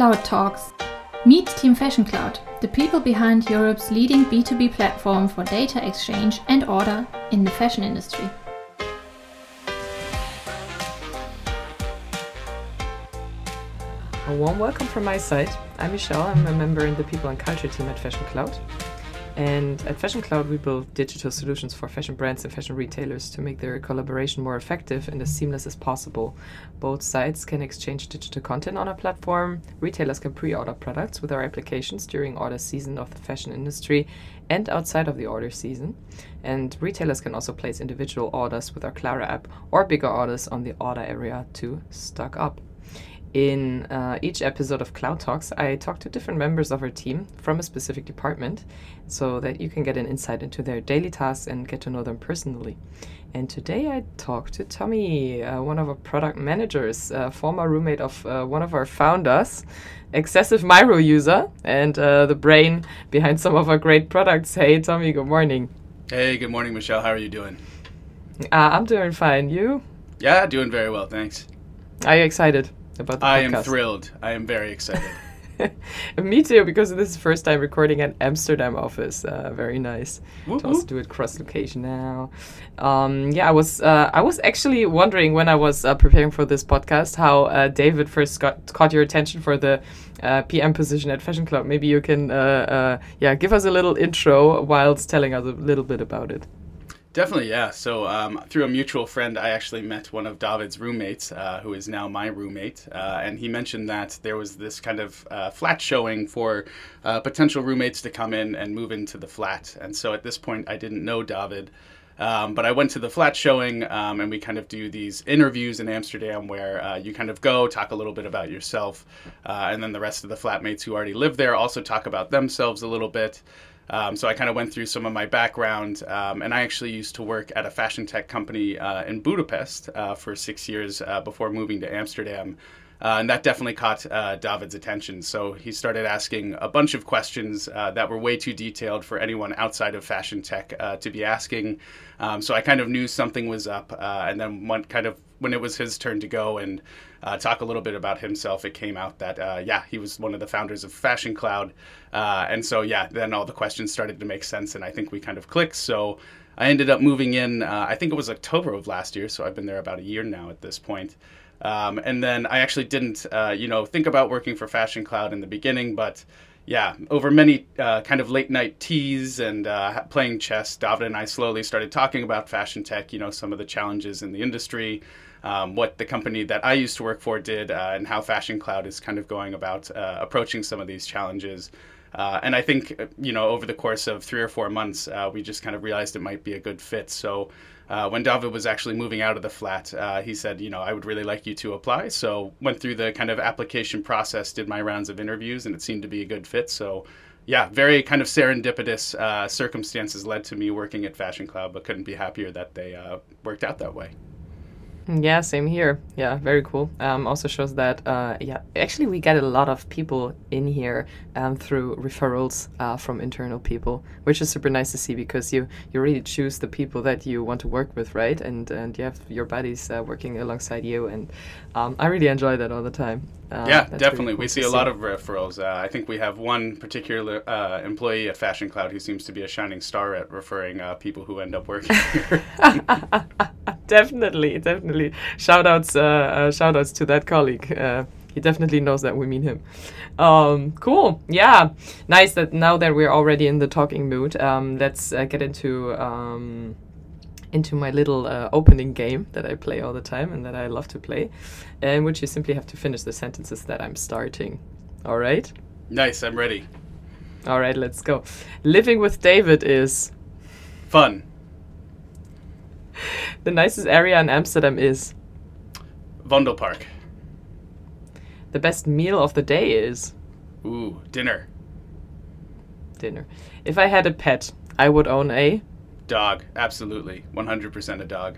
Cloud Talks. Meet Team Fashion Cloud, the people behind Europe's leading B2B platform for data exchange and order in the fashion industry. A warm welcome from my side. I'm Michelle. I'm a member in the People and Culture team at Fashion Cloud. And at Fashion Cloud, we build digital solutions for fashion brands and fashion retailers to make their collaboration more effective and as seamless as possible. Both sides can exchange digital content on our platform. Retailers can pre order products with our applications during order season of the fashion industry and outside of the order season. And retailers can also place individual orders with our Clara app or bigger orders on the order area to stock up. In uh, each episode of Cloud Talks, I talk to different members of our team from a specific department so that you can get an insight into their daily tasks and get to know them personally. And today I talk to Tommy, uh, one of our product managers, uh, former roommate of uh, one of our founders, excessive Miro user, and uh, the brain behind some of our great products. Hey, Tommy, good morning. Hey, good morning, Michelle. How are you doing? Uh, I'm doing fine. You? Yeah, doing very well, thanks. Are you excited? About the I podcast. am thrilled. I am very excited. Me too, because this is the first time recording at Amsterdam office. Uh, very nice Whoop, to whoop. do it cross location now. Um, yeah, I was uh, I was actually wondering when I was uh, preparing for this podcast how uh, David first got caught your attention for the uh, PM position at Fashion Cloud. Maybe you can uh, uh, yeah give us a little intro whilst telling us a little bit about it. Definitely, yeah. So, um, through a mutual friend, I actually met one of David's roommates, uh, who is now my roommate. Uh, and he mentioned that there was this kind of uh, flat showing for uh, potential roommates to come in and move into the flat. And so at this point, I didn't know David. Um, but I went to the flat showing, um, and we kind of do these interviews in Amsterdam where uh, you kind of go, talk a little bit about yourself, uh, and then the rest of the flatmates who already live there also talk about themselves a little bit. Um, so I kind of went through some of my background, um, and I actually used to work at a fashion tech company uh, in Budapest uh, for six years uh, before moving to Amsterdam. Uh, and that definitely caught uh, David's attention. So he started asking a bunch of questions uh, that were way too detailed for anyone outside of fashion tech to be asking. Um, so I kind of knew something was up. And then one kind of when it was his turn to go and uh, talk a little bit about himself, it came out that uh, yeah, he was one of the founders of Fashion Cloud. Uh, and so yeah, then all the questions started to make sense, and I think we kind of clicked. So. I ended up moving in, uh, I think it was October of last year, so I've been there about a year now at this point. Um, and then I actually didn't, uh, you know, think about working for Fashion Cloud in the beginning, but yeah, over many uh, kind of late night teas and uh, playing chess, David and I slowly started talking about fashion tech, you know, some of the challenges in the industry, um, what the company that I used to work for did, uh, and how Fashion Cloud is kind of going about uh, approaching some of these challenges. Uh, and I think, uh, you know, over the course of three or four months, uh, we just kind of realized it might be a good fit. So uh, when David was actually moving out of the flat, he said, you know, I would really like you to apply. So went through the kind of application process, did my rounds of interviews, and it seemed to be a good fit. So yeah, very kind of serendipitous uh, circumstances led to me working at Fashion Cloud, but couldn't be happier that they uh, worked out that way. Yeah, same here. Yeah, very cool. Um, also shows that, uh, yeah, actually we get a lot of people in here um, through referrals uh, from internal people, which is super nice to see because you you really choose the people that you want to work with, right? And and you have your buddies uh, working alongside you, and um, I really enjoy that all the time. Um, yeah, definitely. cool we to see a lot of referrals. Uh, I think we have one particular uh, employee at Fashion Cloud who seems to be a shining star at referring uh, people who end up working here. definitely, definitely. Shout outs, uh, uh, shout outs to that colleague. Uh, he definitely knows that we mean him. Um, cool. Yeah. Nice that now that we're already in the talking mood, um, let's uh, get into um, into my little uh, opening game that I play all the time and that I love to play, in which you simply have to finish the sentences that I'm starting. All right. nice, I'm ready. All right. Let's go. Living with David is Fun. the nicest area in Amsterdam is Vondelpark. the best meal of the day is. Ooh, dinner. dinner. If I had a pet, I would own a. Dog. Absolutely. 100% a dog.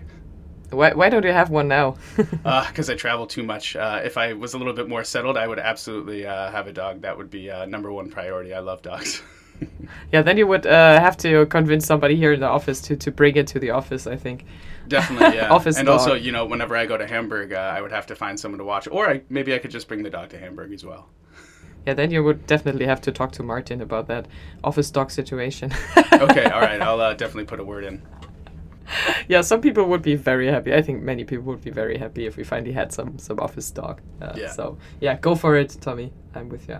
Why, why don't you have one now? Because I travel too much. Uh, if I was a little bit more settled, I would absolutely uh, have a dog. That would be uh, number one priority. I love dogs. yeah, then you would uh, have to convince somebody here in the office to, to bring it to the office, I think. Definitely, yeah. Office and dog. also, you know, whenever I go to Hamburg, uh, I would have to find someone to watch, or I, maybe I could just bring the dog to Hamburg as well. Yeah, then you would definitely have to talk to Martin about that office stock situation. okay, all right. I'll uh, definitely put a word in. yeah, some people would be very happy. I think many people would be very happy if we finally had some some office dog. Uh, yeah. So yeah, go for it, Tommy. I'm with you.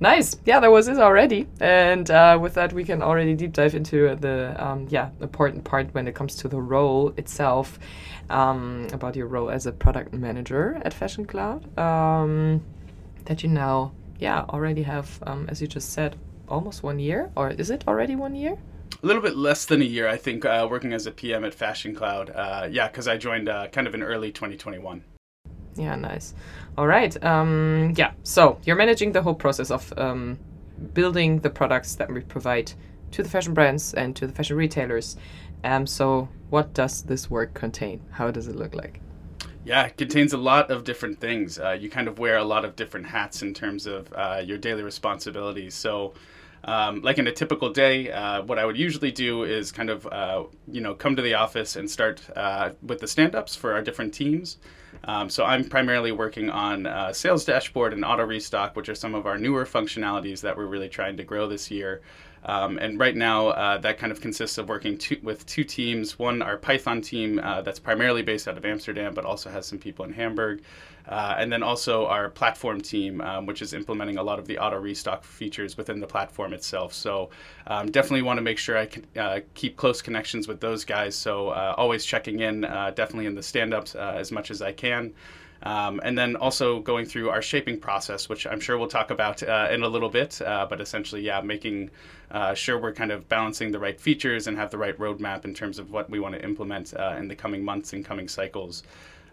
Nice. Yeah, that was it already. And uh, with that, we can already deep dive into the um, yeah important part when it comes to the role itself, um, about your role as a product manager at Fashion Cloud. Um, that you now yeah already have, um, as you just said, almost one year, or is it already one year? A little bit less than a year, I think, uh, working as a PM at Fashion Cloud. Uh, yeah, because I joined uh, kind of in early 2021. Yeah, nice. All right. Um, yeah. So you're managing the whole process of um, building the products that we provide to the fashion brands and to the fashion retailers. Um, so what does this work contain? How does it look like? Yeah, it contains a lot of different things. Uh, you kind of wear a lot of different hats in terms of uh, your daily responsibilities. So, um, like in a typical day, uh, what I would usually do is kind of, uh, you know, come to the office and start uh, with the stand-ups for our different teams. Um, so I'm primarily working on uh, sales dashboard and auto restock, which are some of our newer functionalities that we're really trying to grow this year. Um, and right now, uh, that kind of consists of working two, with two teams. One, our Python team, uh, that's primarily based out of Amsterdam, but also has some people in Hamburg. Uh, and then also our platform team, um, which is implementing a lot of the auto restock features within the platform itself. So um, definitely want to make sure I can uh, keep close connections with those guys. So uh, always checking in, uh, definitely in the stand-ups uh, as much as I can. Um, and then also going through our shaping process, which I'm sure we'll talk about uh, in a little bit. Uh, but essentially, yeah, making uh, sure we're kind of balancing the right features and have the right roadmap in terms of what we want to implement uh, in the coming months and coming cycles.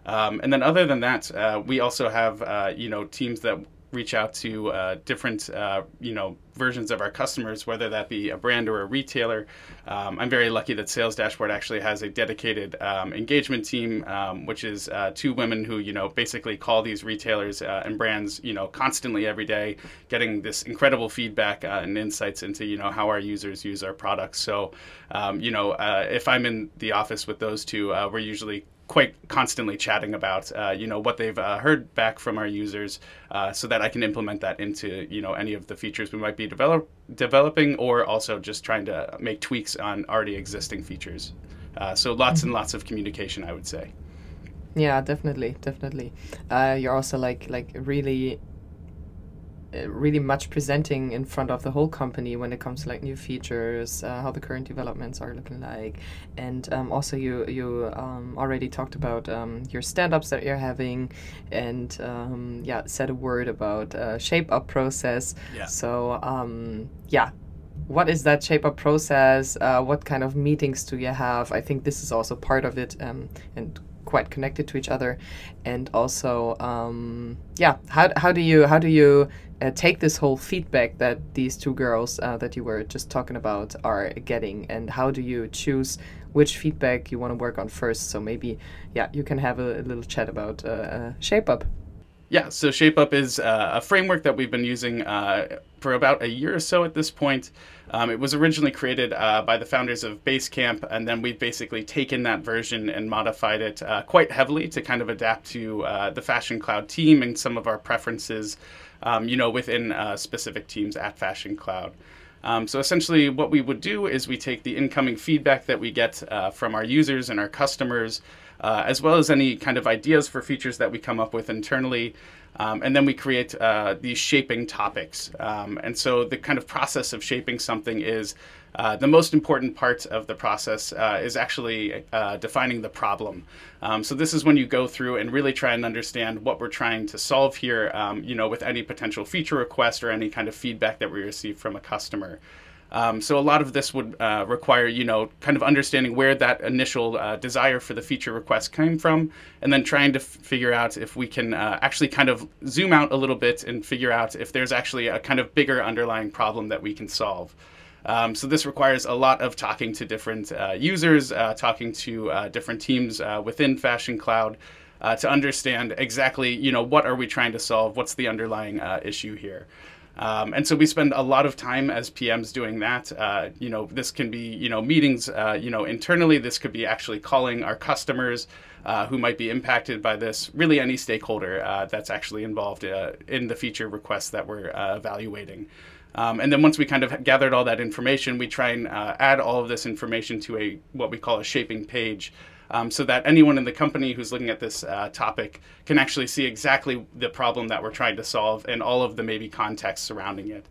Um, and then other than that, uh, we also have uh, you know teams that reach out to uh, different uh, you know versions of our customers, whether that be a brand or a retailer. Um, I'm very lucky that Sales Dashboard actually has a dedicated um, engagement team, um, which is uh, two women who you know basically call these retailers uh, and brands you know constantly every day, getting this incredible feedback uh, and insights into you know how our users use our products. So um, you know uh, if I'm in the office with those two, we're usually quite constantly chatting about uh, you know what they've uh, heard back from our users uh, so that I can implement that into you know any of the features we might be develop, developing or also just trying to make tweaks on already existing features. Uh, so lots and lots of communication I would say. Yeah definitely definitely. Uh, you're also like like really really much presenting in front of the whole company when it comes to like new features, uh, how the current developments are looking like, and um, also you you um, already talked about um, your stand-ups that you're having, and um, yeah, said a word about uh, shape up process. Yeah. So um, yeah, what is that shape up process? Uh, what kind of meetings do you have? I think this is also part of it, um, and quite connected to each other, and also um, yeah, how how do you how do you uh, take this whole feedback that these two girls uh, that you were just talking about are getting, and how do you choose which feedback you want to work on first? So maybe yeah, you can have a, a little chat about uh, uh Shape Up. Yeah, so shape up is uh, a framework that we've been using uh, for about a year or so at this point. Um, it was originally created by the founders of Basecamp, and then we've basically taken that version and modified it quite heavily to kind of adapt to the Fashion Cloud team and some of our preferences, um, you know, within uh, specific teams at Fashion Cloud. Um, so essentially, what we would do is we take the incoming feedback that we get from our users and our customers uh, as well as any kind of ideas for features that we come up with internally. Um, and then we create uh, these shaping topics. Um, and so the kind of process of shaping something is uh, the most important part of the process uh, is actually uh, defining the problem. Um, so this is when you go through and really try and understand what we're trying to solve here, um, you know, with any potential feature request or any kind of feedback that we receive from a customer. Um, so a lot of this would uh, require, you know, kind of understanding where that initial uh, desire for the feature request came from, and then trying to f- figure out if we can uh, actually kind of zoom out a little bit and figure out if there's actually a kind of bigger underlying problem that we can solve. Um, so this requires a lot of talking to different uh, users, uh, talking to uh, different teams within Fashion Cloud. to understand exactly, you know, what are we trying to solve? What's the underlying issue here? Um, and so we spend a lot of time as PMs doing that. Uh, you know, this can be you know meetings uh, you know internally. This could be actually calling our customers uh, who might be impacted by this. Really, any stakeholder uh, that's actually involved uh, in the feature requests that we're uh, evaluating. Um, and then once we kind of gathered all that information, we try and add all of this information to a what we call a shaping page um, so that anyone in the company who's looking at this uh, topic can actually see exactly the problem that we're trying to solve and all of the maybe context surrounding it.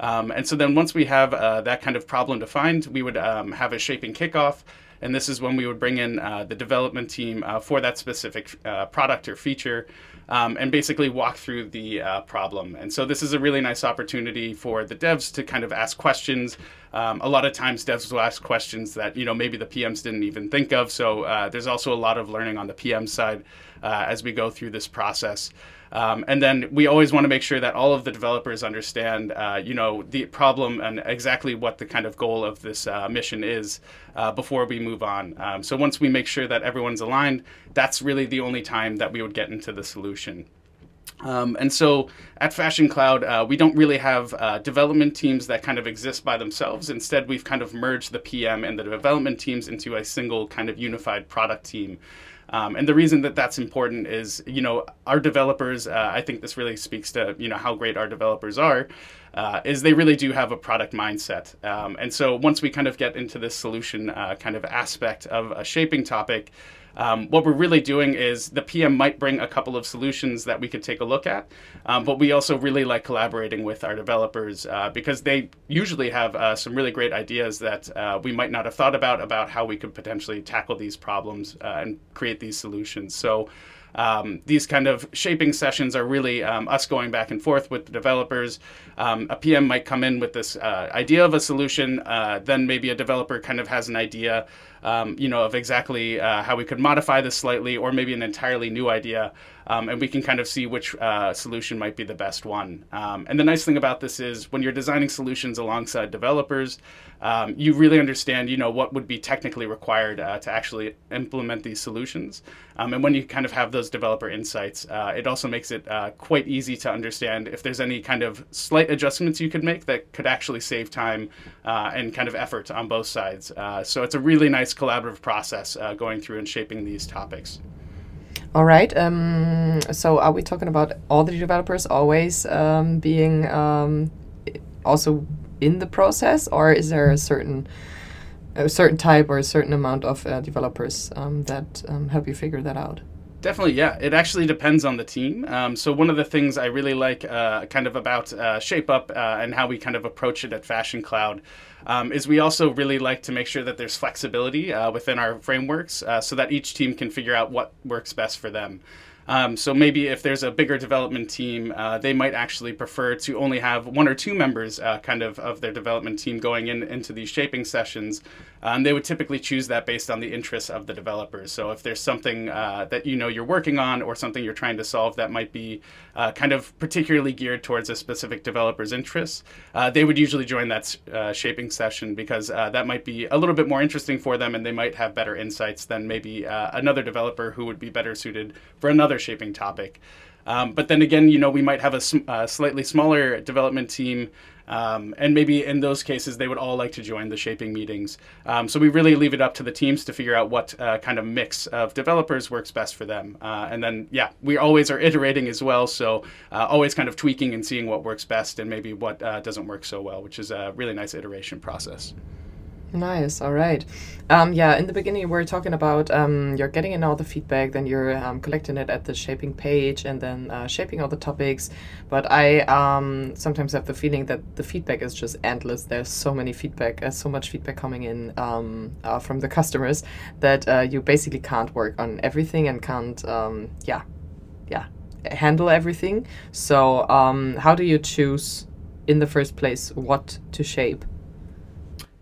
Um, and so then once we have uh, that kind of problem defined, we would um, have a shaping kickoff. And this is when we would bring in uh, the development team uh, for that specific uh, product or feature um, and basically walk through the uh, problem. And so this is a really nice opportunity for the devs to kind of ask questions. Um, a lot of times devs will ask questions that you know maybe the PMs didn't even think of. So uh, there's also a lot of learning on the PM side uh, as we go through this process. Um, and then we always want to make sure that all of the developers understand, uh, you know, the problem and exactly what the kind of goal of this uh, mission is uh, before we move on. Um, so once we make sure that everyone's aligned, that's really the only time that we would get into the solution. Um, and so at Fashion Cloud, uh, we don't really have uh, development teams that kind of exist by themselves. Instead, we've kind of merged the PM and the development teams into a single kind of unified product team. Um, and the reason that that's important is, you know, our developers. Uh, I think this really speaks to you know how great our developers are. Uh, is they really do have a product mindset. Um, and so once we kind of get into this solution uh, kind of aspect of a shaping topic, um, what we're really doing is the PM might bring a couple of solutions that we could take a look at, um, but we also really like collaborating with our developers uh, because they usually have uh, some really great ideas that uh, we might not have thought about about how we could potentially tackle these problems uh, and create these solutions. So. Um, these kind of shaping sessions are really um, us going back and forth with the developers. Um, a PM might come in with this uh, idea of a solution, uh, then maybe a developer kind of has an idea um, you know, of exactly uh, how we could modify this slightly, or maybe an entirely new idea, um, and we can kind of see which uh, solution might be the best one. Um, and the nice thing about this is when you're designing solutions alongside developers, um, you really understand, you know, what would be technically required uh, to actually implement these solutions. Um, and when you kind of have those developer insights, uh, it also makes it uh, quite easy to understand if there's any kind of slight adjustments you could make that could actually save time uh, and kind of effort on both sides. Uh, so it's a really nice collaborative process going through and shaping these topics. All right. Um, so, are we talking about all the developers always um, being um, also in the process, or is there a certain a certain type or a certain amount of uh, developers um, that um, help you figure that out? Definitely, yeah. It actually depends on the team. Um, so one of the things I really like, uh, kind of about uh, Shape Up uh, and how we kind of approach it at Fashion Cloud, um, is we also really like to make sure that there's flexibility uh, within our frameworks, uh, so that each team can figure out what works best for them. Um, so maybe if there's a bigger development team, uh, they might actually prefer to only have one or two members, uh, kind of, of their development team going in into these shaping sessions. Um, they would typically choose that based on the interests of the developers. So if there's something uh, that you know you're working on or something you're trying to solve that might be uh, kind of particularly geared towards a specific developer's interests, uh, they would usually join that uh, shaping session because that might be a little bit more interesting for them, and they might have better insights than maybe another developer who would be better suited for another shaping topic. Um, but then again, you know, we might have a, a slightly smaller development team, um, and maybe in those cases they would all like to join the shaping meetings. Um, so we really leave it up to the teams to figure out what uh, kind of mix of developers works best for them. Uh, and then, yeah, we always are iterating as well, so uh, always kind of tweaking and seeing what works best and maybe what uh, doesn't work so well, which is a really nice iteration process. Nice. All right. Um, yeah. In the beginning, we are talking about um, you're getting in all the feedback, then you're um, collecting it at the shaping page, and then uh, shaping all the topics. But I um, sometimes have the feeling that the feedback is just endless. There's so many feedback, uh, so much feedback coming in um, uh, from the customers that uh, you basically can't work on everything and can't, um, yeah, yeah, handle everything. So how do you choose in the first place what to shape?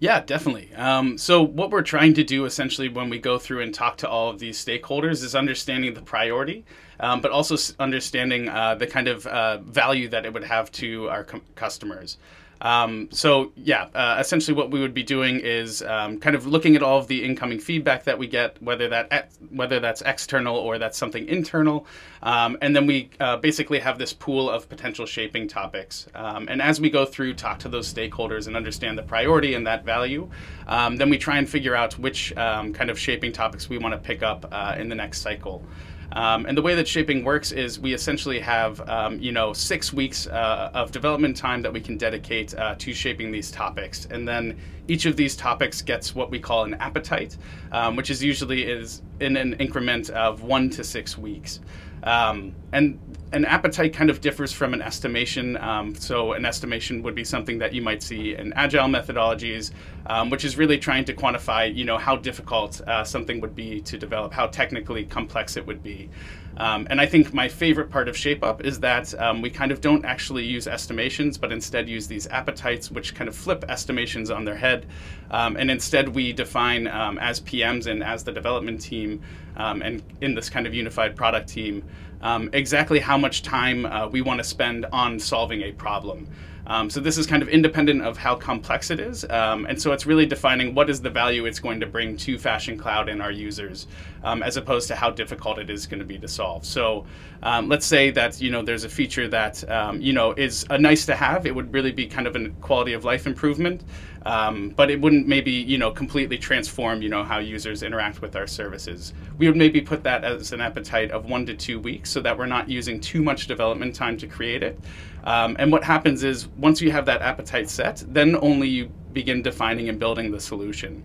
Yeah, definitely. Um, so, what we're trying to do essentially when we go through and talk to all of these stakeholders is understanding the priority, um, but also understanding uh, the kind of uh, value that it would have to our com- customers. Um, so yeah, uh, essentially what we would be doing is um, kind of looking at all of the incoming feedback that we get, whether that whether that's external or that's something internal, um, and then we uh, basically have this pool of potential shaping topics. Um, and as we go through, talk to those stakeholders and understand the priority and that value, um, then we try and figure out which um, kind of shaping topics we want to pick up uh, in the next cycle. Um, and the way that shaping works is we essentially have, um, you know, six weeks uh, of development time that we can dedicate uh, to shaping these topics, and then each of these topics gets what we call an appetite, um, which is usually is in an increment of one to six weeks. Um, and an appetite kind of differs from an estimation. Um, so, an estimation would be something that you might see in agile methodologies, um, which is really trying to quantify, you know, how difficult uh, something would be to develop, how technically complex it would be. Um, and I think my favorite part of ShapeUp is that um, we kind of don't actually use estimations, but instead use these appetites, which kind of flip estimations on their head. Um, and instead, we define as PMs and as the development team, um, and in this kind of unified product team, um, exactly how much time uh, we want to spend on solving a problem. Um, so this is kind of independent of how complex it is, um, and so it's really defining what is the value it's going to bring to Fashion Cloud and our users, um, as opposed to how difficult it is going to be to solve. So um, let's say that you know there's a feature that um, you know is a nice to have. It would really be kind of a quality of life improvement, um, but it wouldn't maybe you know completely transform you know how users interact with our services. We would maybe put that as an appetite of one to two weeks, so that we're not using too much development time to create it. Um, and what happens is once you have that appetite set, then only you begin defining and building the solution.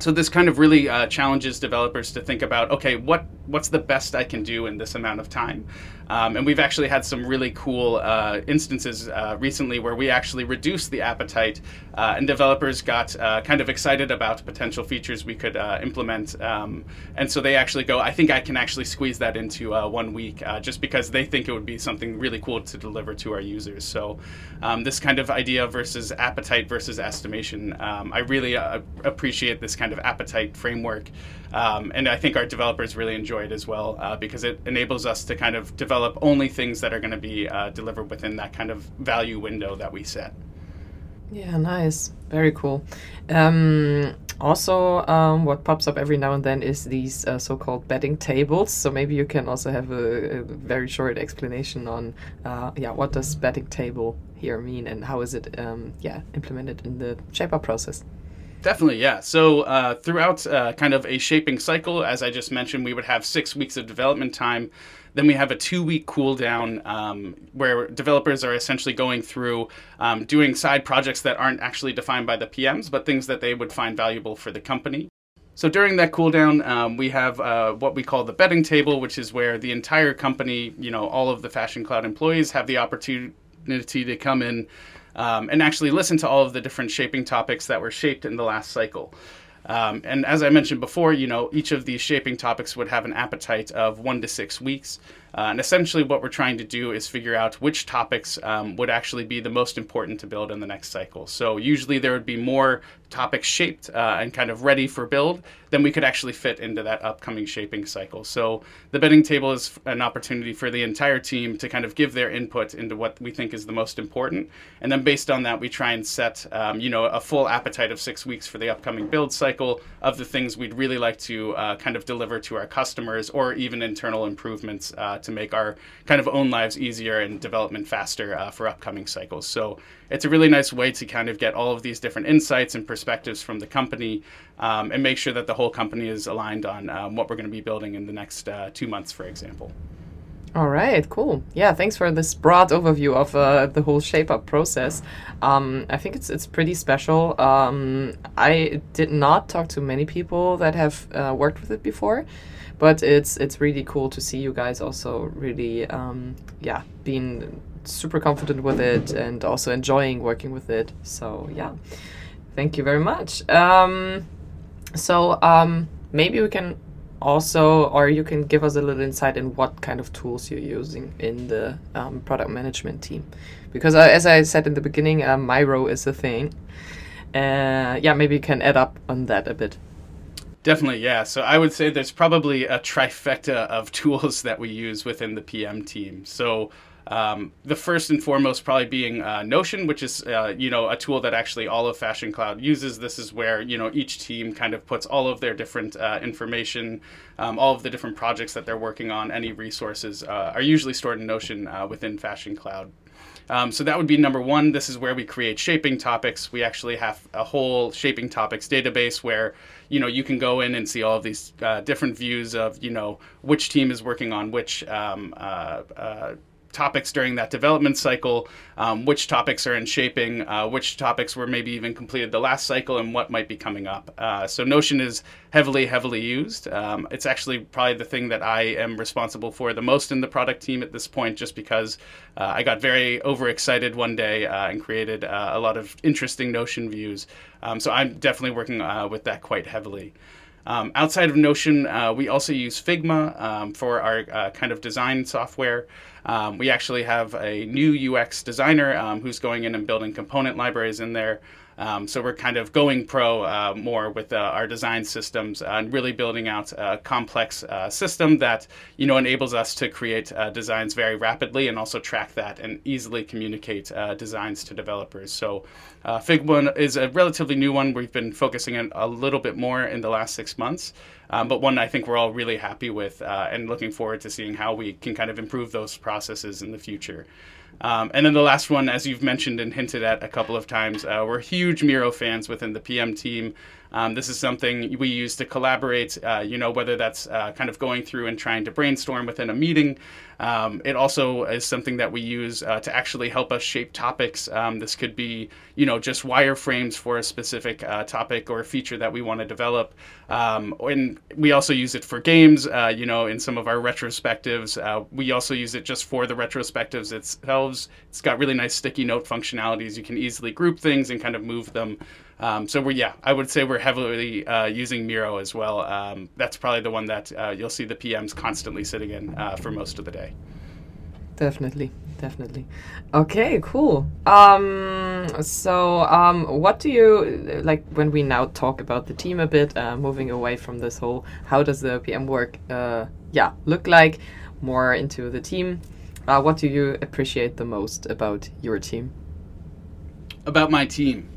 So this kind of really uh, challenges developers to think about, okay, what what's the best I can do in this amount of time? Um, and we've actually had some really cool uh, instances uh, recently where we actually reduced the appetite, uh, and developers got uh, kind of excited about potential features we could uh, implement. Um, and so they actually go, I think I can actually squeeze that into uh, one week, just because they think it would be something really cool to deliver to our users. So um, this kind of idea versus appetite versus estimation, um, I really appreciate this kind of appetite framework. Um, and I think our developers really enjoy it as well uh, because it enables us to kind of develop only things that are going to be uh, delivered within that kind of value window that we set. Yeah, nice. Very cool. Um, also, um, what pops up every now and then is these uh, so called betting tables. So maybe you can also have a, a very short explanation on, uh, yeah, what does betting table here mean and how is it, um, yeah, implemented in the Shape Up process? Definitely, yeah. So uh, throughout uh, kind of a shaping cycle, as I just mentioned, we would have six weeks of development time. Then we have a two week cool down um, where developers are essentially going through um, doing side projects that aren't actually defined by the PMs, but things that they would find valuable for the company. So during that cooldown, um, we have uh, what we call the betting table, which is where the entire company, you know, all of the Fashion Cloud employees have the opportunity to come in um, and actually listen to all of the different shaping topics that were shaped in the last cycle. Um, and as I mentioned before, you know, each of these shaping topics would have an appetite of one to six weeks. Uh, and essentially, what we're trying to do is figure out which topics um, would actually be the most important to build in the next cycle. So, usually, there would be more topics shaped uh, and kind of ready for build than we could actually fit into that upcoming shaping cycle. So, the betting table is an opportunity for the entire team to kind of give their input into what we think is the most important. And then, based on that, we try and set, um, you know, a full appetite of six weeks for the upcoming build cycle of the things we'd really like to uh, kind of deliver to our customers or even internal improvements to make our kind of own lives easier and development faster uh, for upcoming cycles. So it's a really nice way to kind of get all of these different insights and perspectives from the company um, and make sure that the whole company is aligned on um, what we're going to be building in the next uh, two months, for example. All right, cool. Yeah, thanks for this broad overview of uh, the whole shape up process. Um, I think it's it's pretty special. Um, I did not talk to many people that have uh, worked with it before, but it's it's really cool to see you guys also really um, yeah being super confident with it and also enjoying working with it. So yeah, thank you very much. Um, so um, maybe we can also, or you can give us a little insight in what kind of tools you're using in the um, product management team. Because uh, as I said in the beginning, uh, Miro is a thing. Uh, yeah, maybe you can add up on that a bit. Definitely, yeah. So I would say there's probably a trifecta of tools that we use within the PM team. So Um, the first and foremost probably being uh, Notion, which is uh, you know a tool that actually all of Fashion Cloud uses. This is where you know each team kind of puts all of their different uh, information, um, all of the different projects that they're working on, any resources uh, are usually stored in Notion uh, within Fashion Cloud. Um, so that would be number one. This is where we create shaping topics. We actually have a whole shaping topics database where you know you can go in and see all of these uh, different views of you know which team is working on which um, uh, uh, topics during that development cycle, um, which topics are in shaping, uh, which topics were maybe even completed the last cycle, and what might be coming up. Uh, so Notion is heavily, heavily used. Um, it's actually probably the thing that I am responsible for the most in the product team at this point, just because uh, I got very overexcited one day uh, and created uh, a lot of interesting Notion views. Um, so I'm definitely working uh, with that quite heavily. Um, outside of Notion, uh, we also use Figma um, for our uh, kind of design software. Um, we actually have a new UX designer um, who's going in and building component libraries in there. Um, so we're kind of going pro uh, more with uh, our design systems and really building out a complex uh, system that you know enables us to create uh, designs very rapidly and also track that and easily communicate uh, designs to developers. So uh, Figma is a relatively new one. We've been focusing on a little bit more in the last six months. Um, but one I think we're all really happy with and looking forward to seeing how we can kind of improve those processes in the future. Um, and then the last one, as you've mentioned and hinted at a couple of times, uh, we're huge Miro fans within the PM team. Um, this is something we use to collaborate, uh, you know, whether that's uh, kind of going through and trying to brainstorm within a meeting. Um, it also is something that we use uh, to actually help us shape topics. Um, this could be, you know, just wireframes for a specific uh, topic or feature that we want to develop. Um, and we also use it for games, uh, you know, in some of our retrospectives. Uh, we also use it just for the retrospectives themselves. It's got really nice sticky note functionalities. You can easily group things and kind of move them. Um, so we're yeah, I would say we're heavily uh, using Miro as well. Um, that's probably the one that uh, you'll see the PMs constantly sitting in uh, for most of the day. Definitely, definitely. Okay, cool. Um, so um, what do you like when we now talk about the team a bit, uh, moving away from this whole how does the PM work? Uh, yeah, look like more into the team. Uh, what do you appreciate the most about your team? About my team.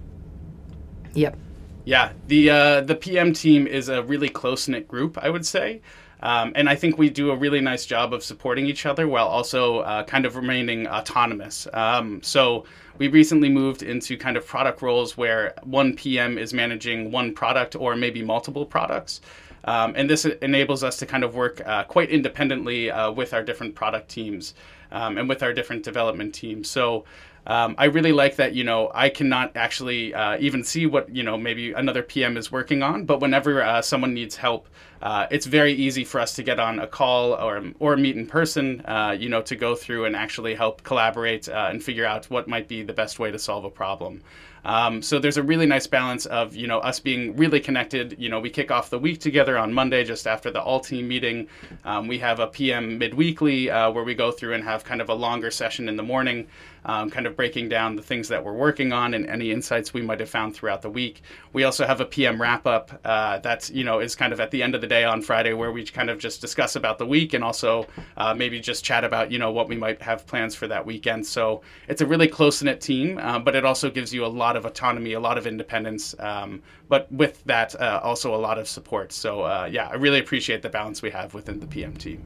Yep. Yeah, the uh, the PM team is a really close knit group, I would say. Um, and I think we do a really nice job of supporting each other while also uh, kind of remaining autonomous. Um, so we recently moved into kind of product roles where one PM is managing one product or maybe multiple products. Um, and this enables us to kind of work uh, quite independently uh, with our different product teams um, and with our different development teams. So um, I really like that, you know, I cannot actually uh, even see what, you know, maybe another PM is working on, but whenever uh, someone needs help, uh, it's very easy for us to get on a call or, or meet in person, uh, you know, to go through and actually help collaborate uh, and figure out what might be the best way to solve a problem. Um, so there's a really nice balance of you know us being really connected. You know, we kick off the week together on Monday just after the all team meeting. Um, we have a PM midweekly uh, where we go through and have kind of a longer session in the morning um, kind of breaking down the things that we're working on and any insights we might have found throughout the week. We also have a PM wrap up uh, that you know is kind of at the end of the day on Friday where we kind of just discuss about the week and also uh, maybe just chat about you know what we might have plans for that weekend. So it's a really close knit team, uh, but it also gives you a lot of autonomy, a lot of independence, um, but with that uh, also a lot of support. So uh, yeah, I really appreciate the balance we have within the PM team.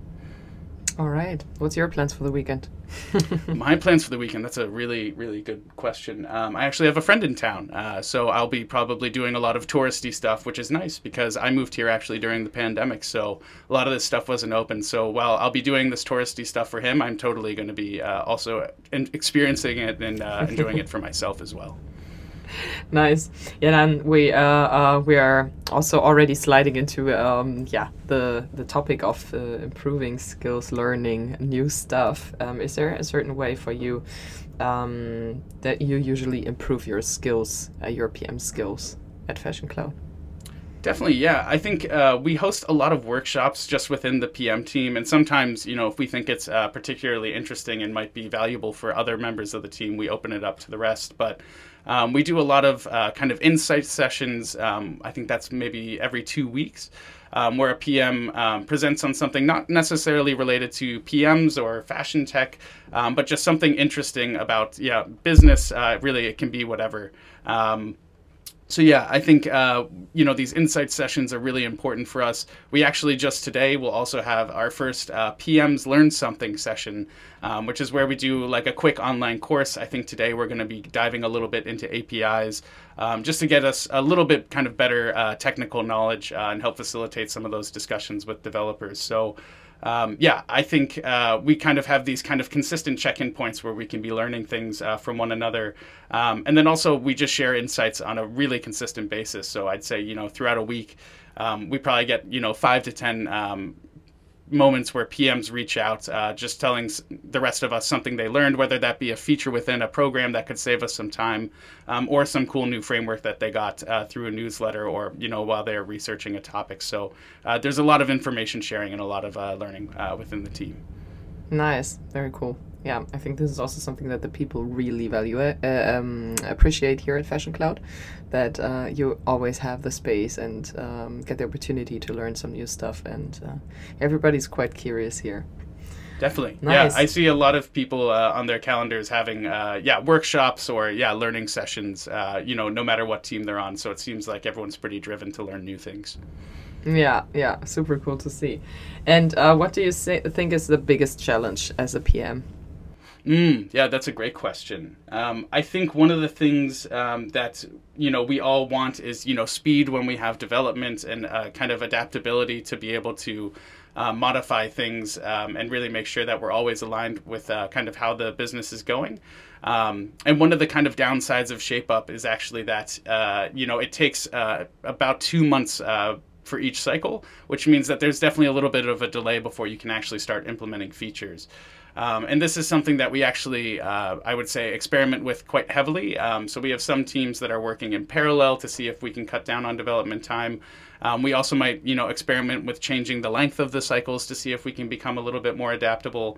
All right. What's your plans for the weekend? My plans for the weekend. That's a really, really good question. Um, I actually have a friend in town, uh, so I'll be probably doing a lot of touristy stuff, which is nice because I moved here actually during the pandemic, so a lot of this stuff wasn't open. So while I'll be doing this touristy stuff for him, I'm totally going to be uh, also experiencing it and uh, enjoying it for myself as well. nice. Yeah, then we uh, uh, we are also already sliding into um, yeah the the topic of uh, improving skills, learning new stuff. Um, is there a certain way for you um, that you usually improve your skills, uh, your PM skills at Fashion Cloud? Definitely, yeah. I think uh, we host a lot of workshops just within the PM team, and sometimes, you know, if we think it's uh, particularly interesting and might be valuable for other members of the team, we open it up to the rest. But um, we do a lot of uh, kind of insight sessions. Um, I think that's maybe every two weeks. um, where a PM um, presents on something not necessarily related to PMs or fashion tech, um, but just something interesting about yeah business. Uh, really, it can be whatever. So yeah, I think uh, you know these insight sessions are really important for us. We actually just today will also have our first uh, PMs Learn Something session, um, which is where we do like a quick online course. I think today we're going to be diving a little bit into APIs, um, just to get us a little bit kind of better uh, technical knowledge uh, and help facilitate some of those discussions with developers. So um, yeah, I think uh, we kind of have these kind of consistent check-in points where we can be learning things uh, from one another, um, and then also we just share insights on a really consistent basis. So I'd say you know throughout a week, um, we probably get you know five to ten um, moments where PMs reach out, uh, just telling the rest of us something they learned, whether that be a feature within a program that could save us some time, um, or some cool new framework that they got uh, through a newsletter, or you know while they're researching a topic. So uh, there's a lot of information sharing and a lot of uh, learning uh, within the team. Nice, very cool yeah, I think this is also something that the people really value, uh, um, appreciate here at Fashion Cloud, that uh, you always have the space and um, get the opportunity to learn some new stuff, and uh, everybody's quite curious here. Definitely, nice. yeah. I see a lot of people uh, on their calendars having, uh, yeah, workshops or yeah, learning sessions. Uh, you know, no matter what team they're on. So it seems like everyone's pretty driven to learn new things. Yeah, yeah, super cool to see. And what do you say, think is the biggest challenge as a PM? Mm, yeah, that's a great question. Um, I think one of the things um, that you know we all want is you know speed when we have development and uh, kind of adaptability to be able to uh, modify things um, and really make sure that we're always aligned with uh, kind of how the business is going. Um, and one of the kind of downsides of Shape Up is actually that uh, you know it takes uh, about two months uh, for each cycle, which means that there's definitely a little bit of a delay before you can actually start implementing features. Um, and this is something that we actually, uh, I would say, experiment with quite heavily. Um, so we have some teams that are working in parallel to see if we can cut down on development time. Um, we also might, you know, experiment with changing the length of the cycles to see if we can become a little bit more adaptable.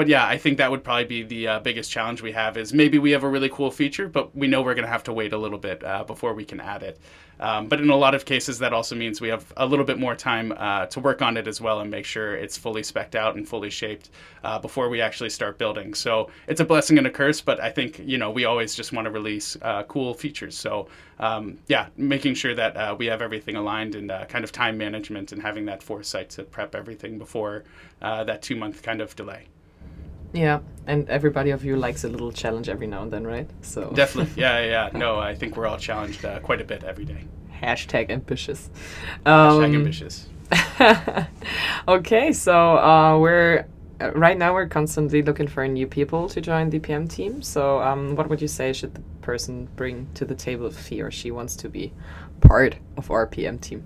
But yeah, I think that would probably be the uh, biggest challenge we have is maybe we have a really cool feature, but we know we're going to have to wait a little bit uh, before we can add it. Um, but in a lot of cases, that also means we have a little bit more time uh, to work on it as well and make sure it's fully specced out and fully shaped uh, before we actually start building. So it's a blessing and a curse, but I think you know we always just want to release uh, cool features. So um, yeah, making sure that uh, we have everything aligned and kind of time management and having that foresight to prep everything before that two month kind of delay. Yeah, and everybody of you likes a little challenge every now and then, right? So definitely, yeah, yeah. No, I think we're all challenged uh, quite a bit every day. Hashtag ambitious. Um, Hashtag ambitious. okay, so uh, we're uh, right now we're constantly looking for new people to join the PM team. So, um, what would you say should the person bring to the table if he or she wants to be part of our PM team?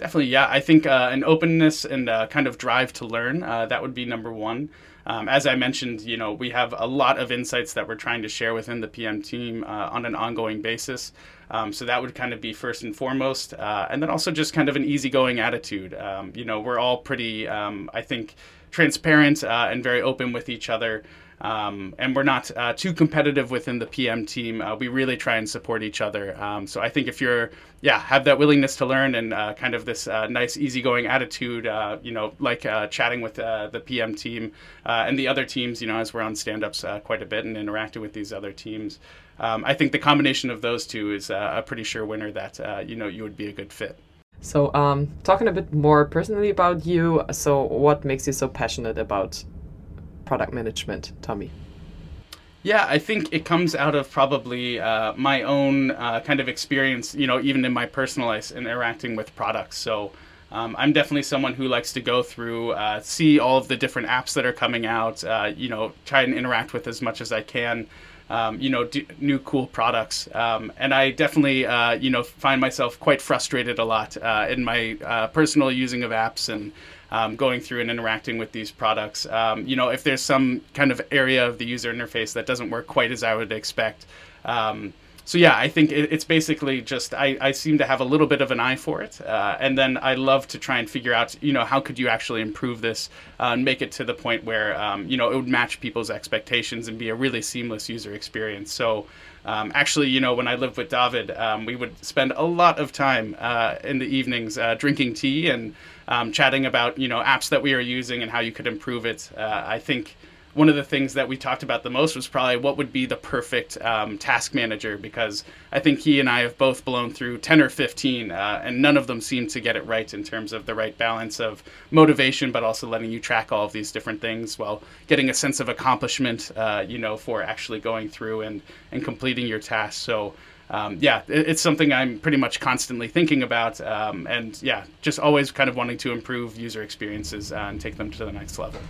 Definitely, yeah. I think uh, an openness and uh, kind of drive to learn uh, that would be number one. Um, as I mentioned, you know, we have a lot of insights that we're trying to share within the PM team uh, on an ongoing basis. Um, so that would kind of be first and foremost, uh, and then also just kind of an easygoing attitude. Um, you know, we're all pretty, um, I think, transparent uh, and very open with each other. Um, and we're not uh, too competitive within the PM team. Uh, we really try and support each other. Um, so I think if you're, yeah, have that willingness to learn and uh, kind of this uh, nice, easygoing attitude, uh, you know, like uh, chatting with the PM team and the other teams, you know, as we're on stand-ups quite a bit and interacting with these other teams. Um, I think the combination of those two is a pretty sure winner that you know you would be a good fit. So, um, talking a bit more personally about you, so what makes you so passionate about product management, Tommy? Yeah, I think it comes out of probably uh, my own uh, kind of experience, you know, even in my personal life interacting with products. So um, I'm definitely someone who likes to go through, uh, see all of the different apps that are coming out, uh, you know, try and interact with as much as I can. Um, you know, do, new cool products. Um, and I definitely, uh, you know, find myself quite frustrated a lot uh, in my uh, personal using of apps and um, going through and interacting with these products. Um, you know, if there's some kind of area of the user interface that doesn't work quite as I would expect. Um, so yeah, I think it, it's basically just I, I seem to have a little bit of an eye for it, uh, and then I love to try and figure out you know how could you actually improve this uh, and make it to the point where um, you know it would match people's expectations and be a really seamless user experience. So. Um, actually, you know, when I lived with David, um, we would spend a lot of time uh, in the evenings uh, drinking tea and um, chatting about, you know, apps that we are using and how you could improve it. Uh, I think one of the things that we talked about the most was probably what would be the perfect um, task manager because I think he and I have both blown through 10 or 15 uh, and none of them seem to get it right in terms of the right balance of motivation but also letting you track all of these different things while getting a sense of accomplishment uh, you know for actually going through and, and completing your tasks so um, yeah, it, it's something I'm pretty much constantly thinking about, um, and yeah, just always kind of wanting to improve user experiences and take them to the next level.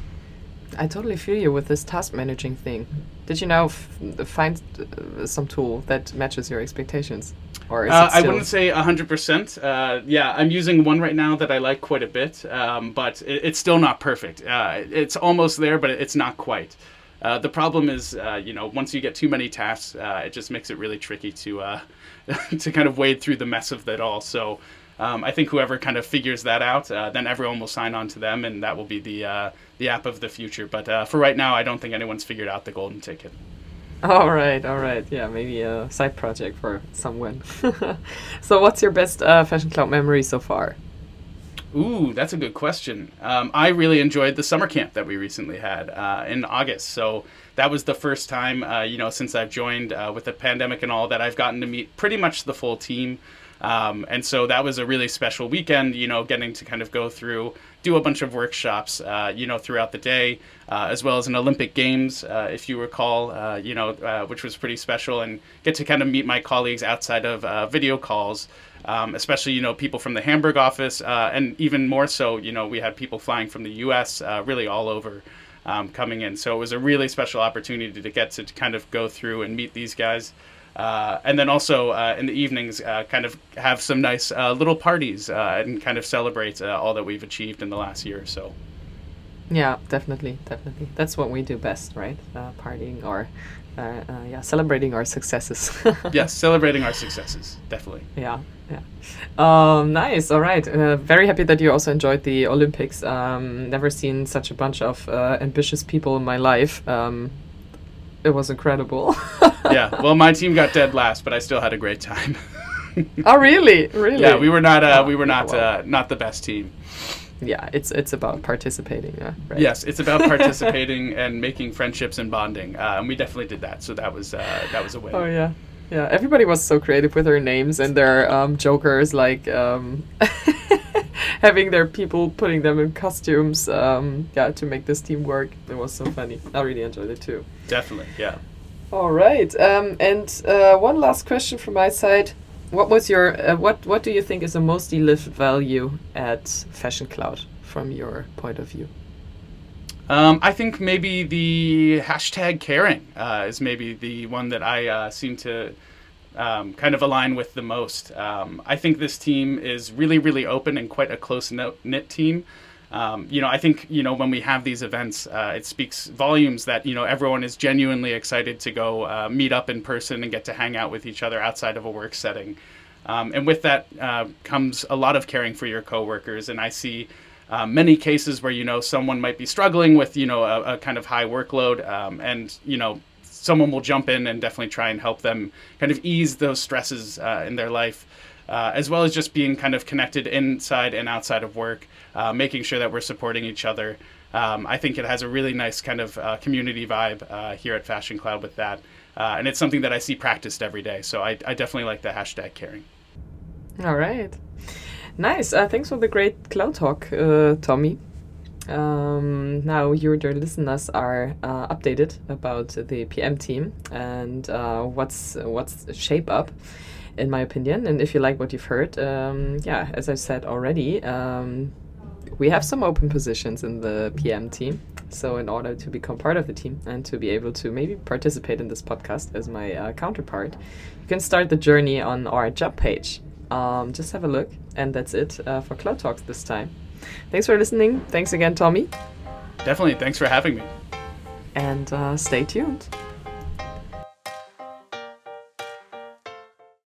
I totally feel you with this task managing thing. Did you now find uh, some tool that matches your expectations? Or uh, I wouldn't say 100%. Uh, yeah, I'm using one right now that I like quite a bit, um, but it, it's still not perfect. Uh, it's almost there, but it's not quite. Uh, the problem is, uh, you know, once you get too many tasks, it just makes it really tricky to to kind of wade through the mess of it all. So um, I think whoever kind of figures that out, uh, then everyone will sign on to them, and that will be the uh, the app of the future. But uh, for right now, I don't think anyone's figured out the golden ticket. All right, all right, yeah, maybe a side project for someone. so, what's your best uh, Fashion Cloud memory so far? Ooh, that's a good question. Um, I really enjoyed the summer camp that we recently had uh, in August. So that was the first time, uh, you know, since I've joined uh, with the pandemic and all that, I've gotten to meet pretty much the full team. Um, and so that was a really special weekend, you know, getting to kind of go through, do a bunch of workshops, uh, you know, throughout the day, uh, as well as an Olympic Games, uh, if you recall, uh, you know, uh, which was pretty special, and get to kind of meet my colleagues outside of uh, video calls. Um, especially, you know, people from the Hamburg office, and even more so, you know, we had people flying from the U.S. really all over. Um, coming in. So it was a really special opportunity to get to kind of go through and meet these guys. Uh, and then also uh, in the evenings, uh, kind of have some nice uh, little parties uh, and kind of celebrate uh, all that we've achieved in the last year or so. Yeah, definitely, definitely. That's what we do best, right? partying or yeah, celebrating our successes. yes, celebrating our successes, definitely. Yeah, yeah. Um, nice. All right. very happy that you also enjoyed the Olympics. Um, never seen such a bunch of ambitious people in my life. Um, it was incredible. yeah. Well, my team got dead last, but I still had a great time. oh, really? Really? Yeah, we were not. Uh, oh, we were not. Uh, not the best team. Yeah, it's it's about participating. Yeah. Right? Yes, it's about participating and making friendships and bonding, uh, and we definitely did that. So that was uh, that was a win. Oh yeah. Yeah, everybody was so creative with their names and their um, jokers, like um, having their people putting them in costumes. Um, yeah, to make this team work. It was so funny. I really enjoyed it too. Definitely, yeah. All right, um, and uh, one last question from my side. What was your uh, what What do you think is the most delivered value at Fashion Cloud from your point of view? Um, I think maybe the hashtag caring uh, is maybe the one that I uh, seem to um, kind of align with the most. Um, I think this team is really, really open and quite a close knit team. Um, you know, I think you know when we have these events, uh, it speaks volumes that you know everyone is genuinely excited to go uh, meet up in person and get to hang out with each other outside of a work setting. Um, and with that uh, comes a lot of caring for your coworkers. And I see uh, many cases where you know someone might be struggling with you know a, a kind of high workload, um, and you know someone will jump in and definitely try and help them kind of ease those stresses uh, in their life, uh, as well as just being kind of connected inside and outside of work, uh, making sure that we're supporting each other. Um, I think it has a really nice kind of uh, community vibe uh, here at Fashion Cloud with that. Uh, and it's something that I see practiced every day. So I, I definitely like the hashtag caring. All right. Nice. thanks for the great cloud talk, Tommy. Um, now your dear listeners are uh, updated about the PM team and uh, what's what's shape up, in my opinion. And if you like what you've heard, um, yeah, as I said already, um, we have some open positions in the PM team. So in order to become part of the team and to be able to maybe participate in this podcast as my uh, counterpart, you can start the journey on our job page. Um, just have a look, and that's it uh, for Cloud Talks this time. Thanks for listening. Thanks again, Tommy. Definitely. Thanks for having me. And uh, stay tuned.